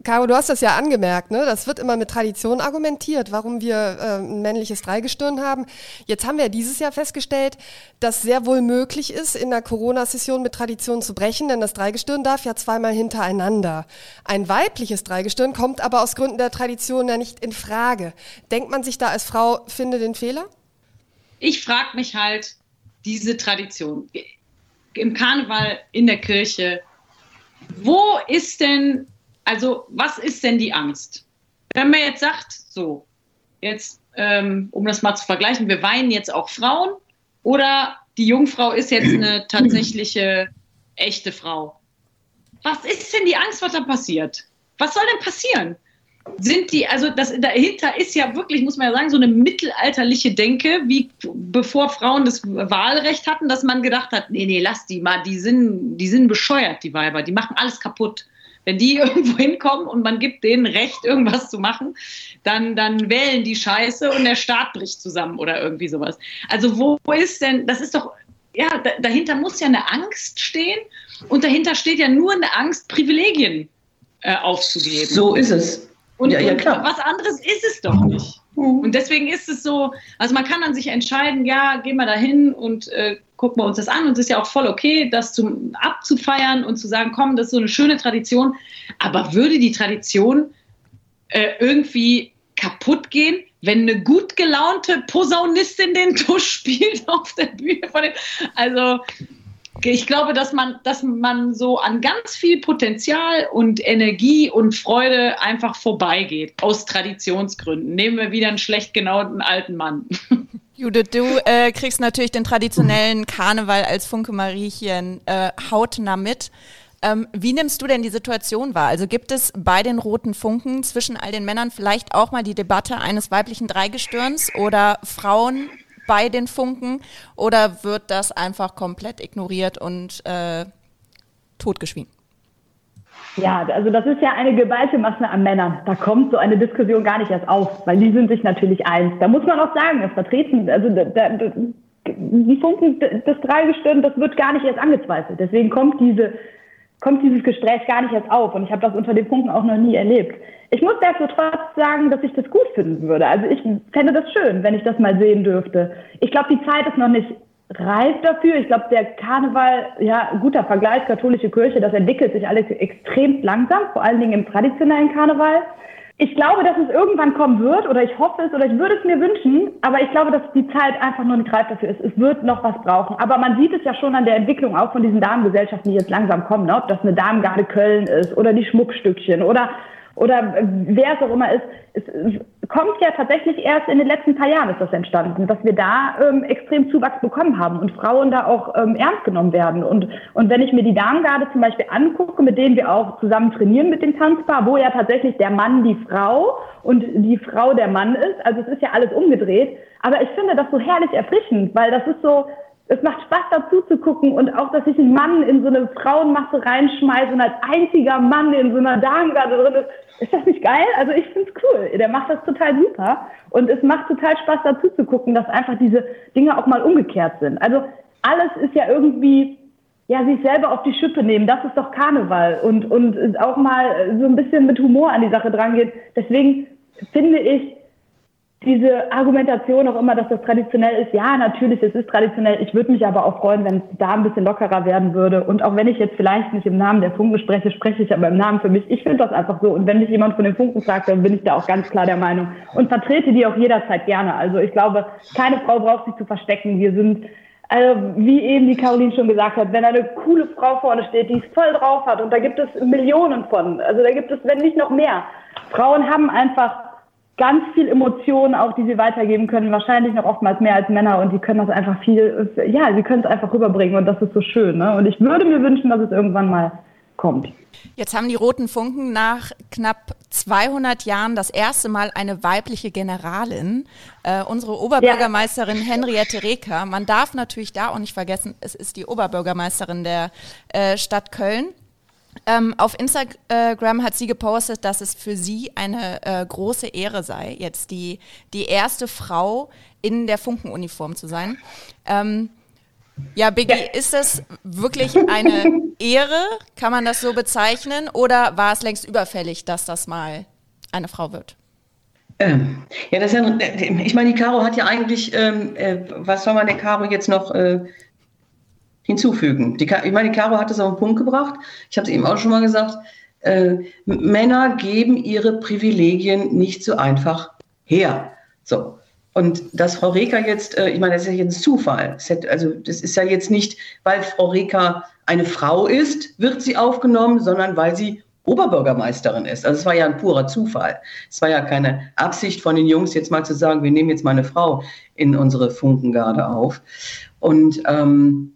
Caro, du hast das ja angemerkt, ne? Das wird immer mit Tradition argumentiert, warum wir äh, ein männliches Dreigestirn haben. Jetzt haben wir dieses Jahr festgestellt, dass sehr wohl möglich ist, in der Corona-Session mit Tradition zu brechen, denn das Dreigestirn darf ja zweimal hintereinander. Ein weibliches Dreigestirn kommt aber aus Gründen der Tradition ja nicht nicht in Frage. Denkt man sich da als Frau, finde den Fehler? Ich frage mich halt, diese Tradition im Karneval in der Kirche, wo ist denn, also was ist denn die Angst? Wenn man jetzt sagt, so, jetzt, ähm, um das mal zu vergleichen, wir weinen jetzt auch Frauen oder die Jungfrau ist jetzt eine tatsächliche, echte Frau. Was ist denn die Angst, was da passiert? Was soll denn passieren? Sind die, also das dahinter ist ja wirklich, muss man ja sagen, so eine mittelalterliche Denke, wie bevor Frauen das Wahlrecht hatten, dass man gedacht hat, nee, nee, lass die mal, die sind, die sind bescheuert, die Weiber, die machen alles kaputt. Wenn die irgendwo hinkommen und man gibt denen Recht, irgendwas zu machen, dann, dann wählen die Scheiße und der Staat bricht zusammen oder irgendwie sowas. Also wo ist denn, das ist doch, ja, dahinter muss ja eine Angst stehen und dahinter steht ja nur eine Angst, Privilegien äh, aufzugeben. So ist es. Und, ja, ja, klar. was anderes ist es doch nicht. Mhm. Und deswegen ist es so, also man kann dann sich entscheiden, ja, gehen wir da hin und äh, gucken wir uns das an. Und es ist ja auch voll okay, das zum, abzufeiern und zu sagen, komm, das ist so eine schöne Tradition. Aber würde die Tradition äh, irgendwie kaputt gehen, wenn eine gut gelaunte Posaunistin den Tusch spielt auf der Bühne? Also ich glaube, dass man, dass man so an ganz viel Potenzial und Energie und Freude einfach vorbeigeht, aus Traditionsgründen. Nehmen wir wieder einen schlecht genauten alten Mann. Judith, du äh, kriegst natürlich den traditionellen Karneval als Funke Mariechen äh, hautnah mit. Ähm, wie nimmst du denn die Situation wahr? Also gibt es bei den roten Funken zwischen all den Männern vielleicht auch mal die Debatte eines weiblichen Dreigestirns oder Frauen bei den Funken oder wird das einfach komplett ignoriert und äh, totgeschwiegen? Ja, also das ist ja eine geballte Masse an Männern. Da kommt so eine Diskussion gar nicht erst auf, weil die sind sich natürlich eins. Da muss man auch sagen, das Vertreten, also da, da, die Funken des Dreigestirn, das wird gar nicht erst angezweifelt. Deswegen kommt diese kommt dieses Gespräch gar nicht erst auf. Und ich habe das unter den Punkten auch noch nie erlebt. Ich muss trotz sagen, dass ich das gut finden würde. Also ich fände das schön, wenn ich das mal sehen dürfte. Ich glaube, die Zeit ist noch nicht reif dafür. Ich glaube, der Karneval, ja, guter Vergleich, katholische Kirche, das entwickelt sich alles extrem langsam, vor allen Dingen im traditionellen Karneval. Ich glaube, dass es irgendwann kommen wird, oder ich hoffe es, oder ich würde es mir wünschen, aber ich glaube, dass die Zeit einfach noch nicht reif dafür ist. Es wird noch was brauchen. Aber man sieht es ja schon an der Entwicklung auch von diesen Damengesellschaften, die jetzt langsam kommen, ne? ob das eine Damengarde Köln ist oder die Schmuckstückchen oder oder wer es auch immer ist, es kommt ja tatsächlich erst in den letzten paar Jahren ist das entstanden, dass wir da ähm, extrem Zuwachs bekommen haben und Frauen da auch ähm, ernst genommen werden. Und, und wenn ich mir die Damengarde zum Beispiel angucke, mit denen wir auch zusammen trainieren mit dem Tanzpaar, wo ja tatsächlich der Mann die Frau und die Frau der Mann ist, also es ist ja alles umgedreht, aber ich finde das so herrlich erfrischend, weil das ist so, es macht Spaß dazu zu gucken und auch, dass sich ein Mann in so eine Frauenmasse reinschmeißt und als einziger Mann in so einer Damengarde drin ist. Ist das nicht geil? Also ich finde es cool. Der macht das total super und es macht total Spaß dazu zu gucken, dass einfach diese Dinge auch mal umgekehrt sind. Also alles ist ja irgendwie ja, sich selber auf die Schippe nehmen, das ist doch Karneval und, und auch mal so ein bisschen mit Humor an die Sache drangehen. Deswegen finde ich, diese Argumentation auch immer, dass das traditionell ist. Ja, natürlich, es ist traditionell. Ich würde mich aber auch freuen, wenn es da ein bisschen lockerer werden würde. Und auch wenn ich jetzt vielleicht nicht im Namen der Funken spreche, spreche ich aber im Namen für mich. Ich finde das einfach so. Und wenn mich jemand von den Funken fragt, dann bin ich da auch ganz klar der Meinung und vertrete die auch jederzeit gerne. Also ich glaube, keine Frau braucht sich zu verstecken. Wir sind also wie eben die Caroline schon gesagt hat, wenn eine coole Frau vorne steht, die es voll drauf hat, und da gibt es Millionen von, also da gibt es, wenn nicht noch mehr. Frauen haben einfach ganz viel Emotionen auch, die sie weitergeben können, wahrscheinlich noch oftmals mehr als Männer und die können das einfach viel, ja, sie können es einfach rüberbringen und das ist so schön. Ne? Und ich würde mir wünschen, dass es irgendwann mal kommt. Jetzt haben die Roten Funken nach knapp 200 Jahren das erste Mal eine weibliche Generalin, äh, unsere Oberbürgermeisterin ja. Henriette Reker. Man darf natürlich da auch nicht vergessen, es ist die Oberbürgermeisterin der äh, Stadt Köln. Ähm, auf Instagram hat sie gepostet, dass es für sie eine äh, große Ehre sei, jetzt die, die erste Frau in der Funkenuniform zu sein. Ähm, ja, Biggie, ja. ist das wirklich eine Ehre? Kann man das so bezeichnen? Oder war es längst überfällig, dass das mal eine Frau wird? Ähm, ja, das ist ja, ich meine, die Caro hat ja eigentlich, ähm, äh, was soll man der Caro jetzt noch äh, hinzufügen? Die, ich meine, die Caro hat es auf den Punkt gebracht. Ich habe es eben auch schon mal gesagt. Äh, Männer geben ihre Privilegien nicht so einfach her. So. Und dass Frau Reker jetzt, äh, ich meine, das ist ja jetzt Zufall. also das ist ja jetzt nicht, weil Frau Reker eine Frau ist, wird sie aufgenommen, sondern weil sie Oberbürgermeisterin ist. Also es war ja ein purer Zufall. Es war ja keine Absicht von den Jungs, jetzt mal zu sagen, wir nehmen jetzt mal eine Frau in unsere Funkengarde auf. Und ähm,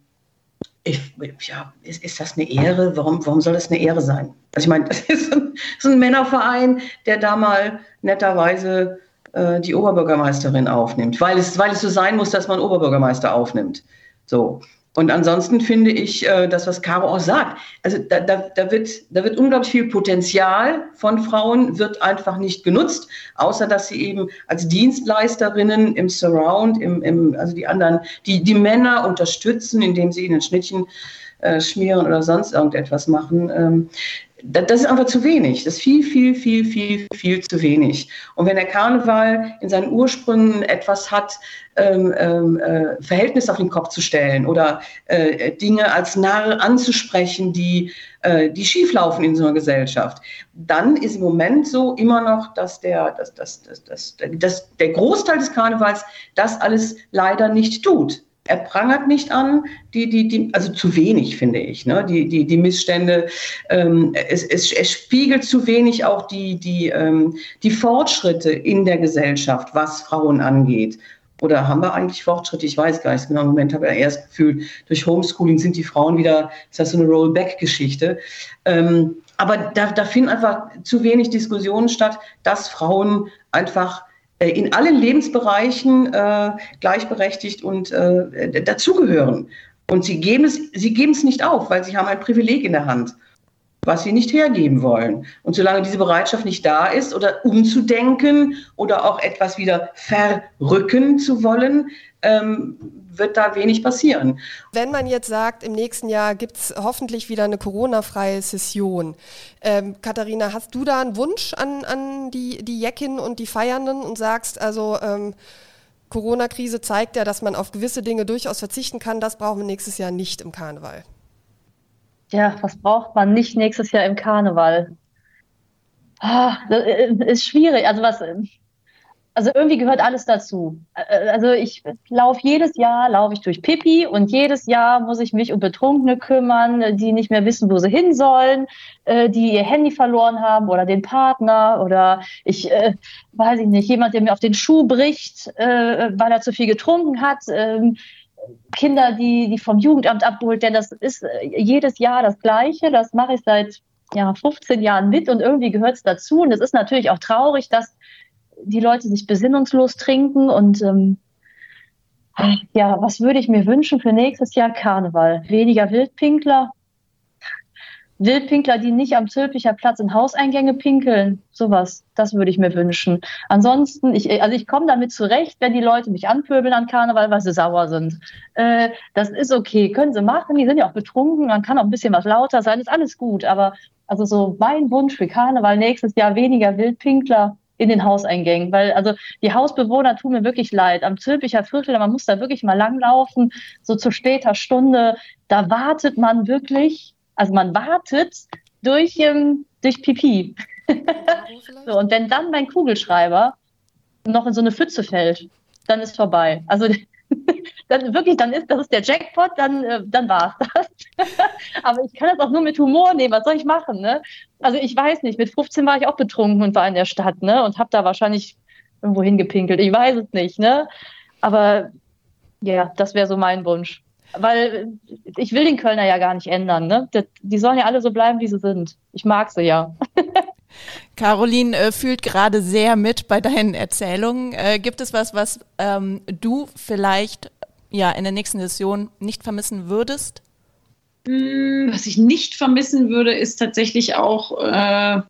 ich, ja, ist, ist, das eine Ehre? Warum, warum soll das eine Ehre sein? Also ich meine, das ist ein, ist ein Männerverein, der da mal netterweise äh, die Oberbürgermeisterin aufnimmt, weil es, weil es so sein muss, dass man Oberbürgermeister aufnimmt. So. Und ansonsten finde ich äh, das, was Caro auch sagt. Also da, da, da, wird, da wird unglaublich viel Potenzial von Frauen, wird einfach nicht genutzt, außer dass sie eben als Dienstleisterinnen im Surround, im, im, also die anderen, die, die Männer unterstützen, indem sie ihnen Schnittchen äh, schmieren oder sonst irgendetwas machen. Ähm, das ist einfach zu wenig. Das ist viel, viel, viel, viel, viel zu wenig. Und wenn der Karneval in seinen Ursprüngen etwas hat, ähm, ähm, äh, Verhältnis auf den Kopf zu stellen oder äh, Dinge als Narr anzusprechen, die, äh, die schieflaufen in so einer Gesellschaft, dann ist im Moment so immer noch, dass der, dass, dass, dass, dass, dass der Großteil des Karnevals das alles leider nicht tut. Er prangert nicht an, die, die, die, also zu wenig, finde ich, ne? die, die, die Missstände. Ähm, es, es, es spiegelt zu wenig auch die, die, ähm, die Fortschritte in der Gesellschaft, was Frauen angeht. Oder haben wir eigentlich Fortschritte? Ich weiß gar nicht genau. Im Moment habe ich erst gefühlt, durch Homeschooling sind die Frauen wieder, das heißt so eine Rollback-Geschichte. Ähm, aber da, da finden einfach zu wenig Diskussionen statt, dass Frauen einfach in allen Lebensbereichen äh, gleichberechtigt und äh, dazugehören. Und sie geben, es, sie geben es nicht auf, weil sie haben ein Privileg in der Hand, was sie nicht hergeben wollen. Und solange diese Bereitschaft nicht da ist oder umzudenken oder auch etwas wieder verrücken zu wollen, ähm, wird da wenig passieren. Wenn man jetzt sagt, im nächsten Jahr gibt es hoffentlich wieder eine Corona-freie Session. Ähm, Katharina, hast du da einen Wunsch an, an die, die Jackin und die Feiernden und sagst, also ähm, Corona-Krise zeigt ja, dass man auf gewisse Dinge durchaus verzichten kann. Das brauchen wir nächstes Jahr nicht im Karneval. Ja, was braucht man nicht nächstes Jahr im Karneval? Äh, ist schwierig. Also was also irgendwie gehört alles dazu. Äh, also ich laufe jedes Jahr, laufe ich durch Pipi und jedes Jahr muss ich mich um Betrunkene kümmern, die nicht mehr wissen, wo sie hin sollen, äh, die ihr Handy verloren haben oder den Partner oder ich weiß ich nicht, jemand, der mir auf den Schuh bricht, weil er zu viel getrunken hat. Ähm, Kinder, die, die vom Jugendamt abgeholt werden, das ist äh, jedes Jahr das Gleiche. Das mache ich seit ja, 15 Jahren mit und irgendwie gehört es dazu. Und es ist natürlich auch traurig, dass die Leute sich besinnungslos trinken und ähm, ja, was würde ich mir wünschen für nächstes Jahr Karneval? Weniger Wildpinkler, Wildpinkler, die nicht am Zülpicher Platz in Hauseingänge pinkeln, sowas, das würde ich mir wünschen. Ansonsten, ich, also ich komme damit zurecht, wenn die Leute mich anpöbeln an Karneval, weil sie sauer sind. Äh, das ist okay, können sie machen, die sind ja auch betrunken, man kann auch ein bisschen was lauter sein, ist alles gut, aber also so mein Wunsch für Karneval nächstes Jahr weniger Wildpinkler, in den Hauseingängen, weil also die Hausbewohner tun mir wirklich leid. Am Zülpicher Viertel, man muss da wirklich mal langlaufen, so zu später Stunde, da wartet man wirklich, also man wartet durch, ähm, durch Pipi. so, und wenn dann mein Kugelschreiber noch in so eine Pfütze fällt, dann ist vorbei. Also dann wirklich, dann ist das ist der Jackpot, dann, äh, dann war es das. Aber ich kann das auch nur mit Humor nehmen. Was soll ich machen? Ne? Also ich weiß nicht, mit 15 war ich auch betrunken und war in der Stadt ne? und habe da wahrscheinlich irgendwo hingepinkelt. Ich weiß es nicht. Ne? Aber ja, das wäre so mein Wunsch. Weil ich will den Kölner ja gar nicht ändern. Ne? Die sollen ja alle so bleiben, wie sie sind. Ich mag sie ja. Caroline äh, fühlt gerade sehr mit bei deinen Erzählungen. Äh, gibt es was, was ähm, du vielleicht ja in der nächsten Session nicht vermissen würdest? Hm, was ich nicht vermissen würde, ist tatsächlich auch äh,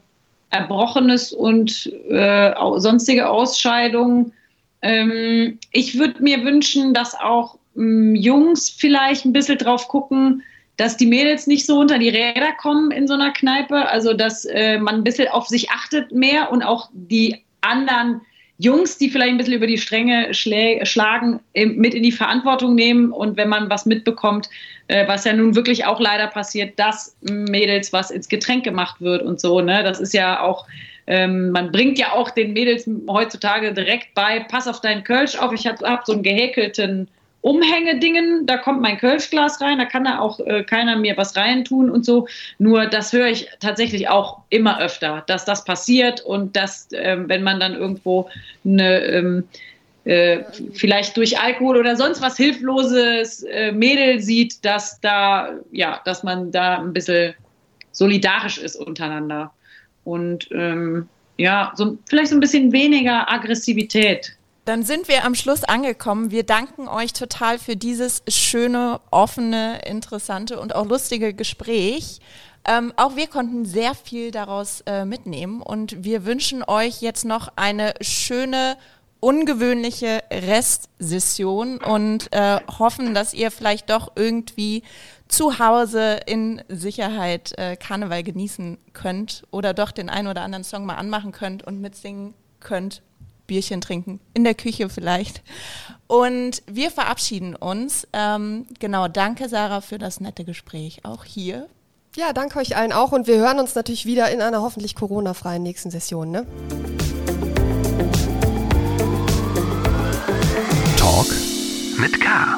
Erbrochenes und äh, sonstige Ausscheidungen. Ähm, ich würde mir wünschen, dass auch Jungs vielleicht ein bisschen drauf gucken, dass die Mädels nicht so unter die Räder kommen in so einer Kneipe. Also, dass äh, man ein bisschen auf sich achtet mehr und auch die anderen Jungs, die vielleicht ein bisschen über die Stränge schlagen, mit in die Verantwortung nehmen und wenn man was mitbekommt, äh, was ja nun wirklich auch leider passiert, dass Mädels was ins Getränk gemacht wird und so, ne? Das ist ja auch, ähm, man bringt ja auch den Mädels heutzutage direkt bei, pass auf deinen Kölsch auf, ich habe hab so einen gehäkelten Umhängedingen, da kommt mein Kölschglas rein, da kann da auch äh, keiner mir was reintun und so. Nur das höre ich tatsächlich auch immer öfter, dass das passiert und dass, ähm, wenn man dann irgendwo eine ähm, äh, vielleicht durch Alkohol oder sonst was hilfloses äh, Mädel sieht, dass da, ja, dass man da ein bisschen solidarisch ist untereinander. Und ähm, ja, so, vielleicht so ein bisschen weniger Aggressivität dann sind wir am Schluss angekommen. Wir danken euch total für dieses schöne, offene, interessante und auch lustige Gespräch. Ähm, auch wir konnten sehr viel daraus äh, mitnehmen und wir wünschen euch jetzt noch eine schöne, ungewöhnliche Restsession und äh, hoffen, dass ihr vielleicht doch irgendwie zu Hause in Sicherheit äh, Karneval genießen könnt oder doch den einen oder anderen Song mal anmachen könnt und mitsingen könnt. Bierchen trinken, in der Küche vielleicht. Und wir verabschieden uns. Ähm, genau, danke Sarah für das nette Gespräch, auch hier. Ja, danke euch allen auch und wir hören uns natürlich wieder in einer hoffentlich Corona-freien nächsten Session. Ne? Talk mit K.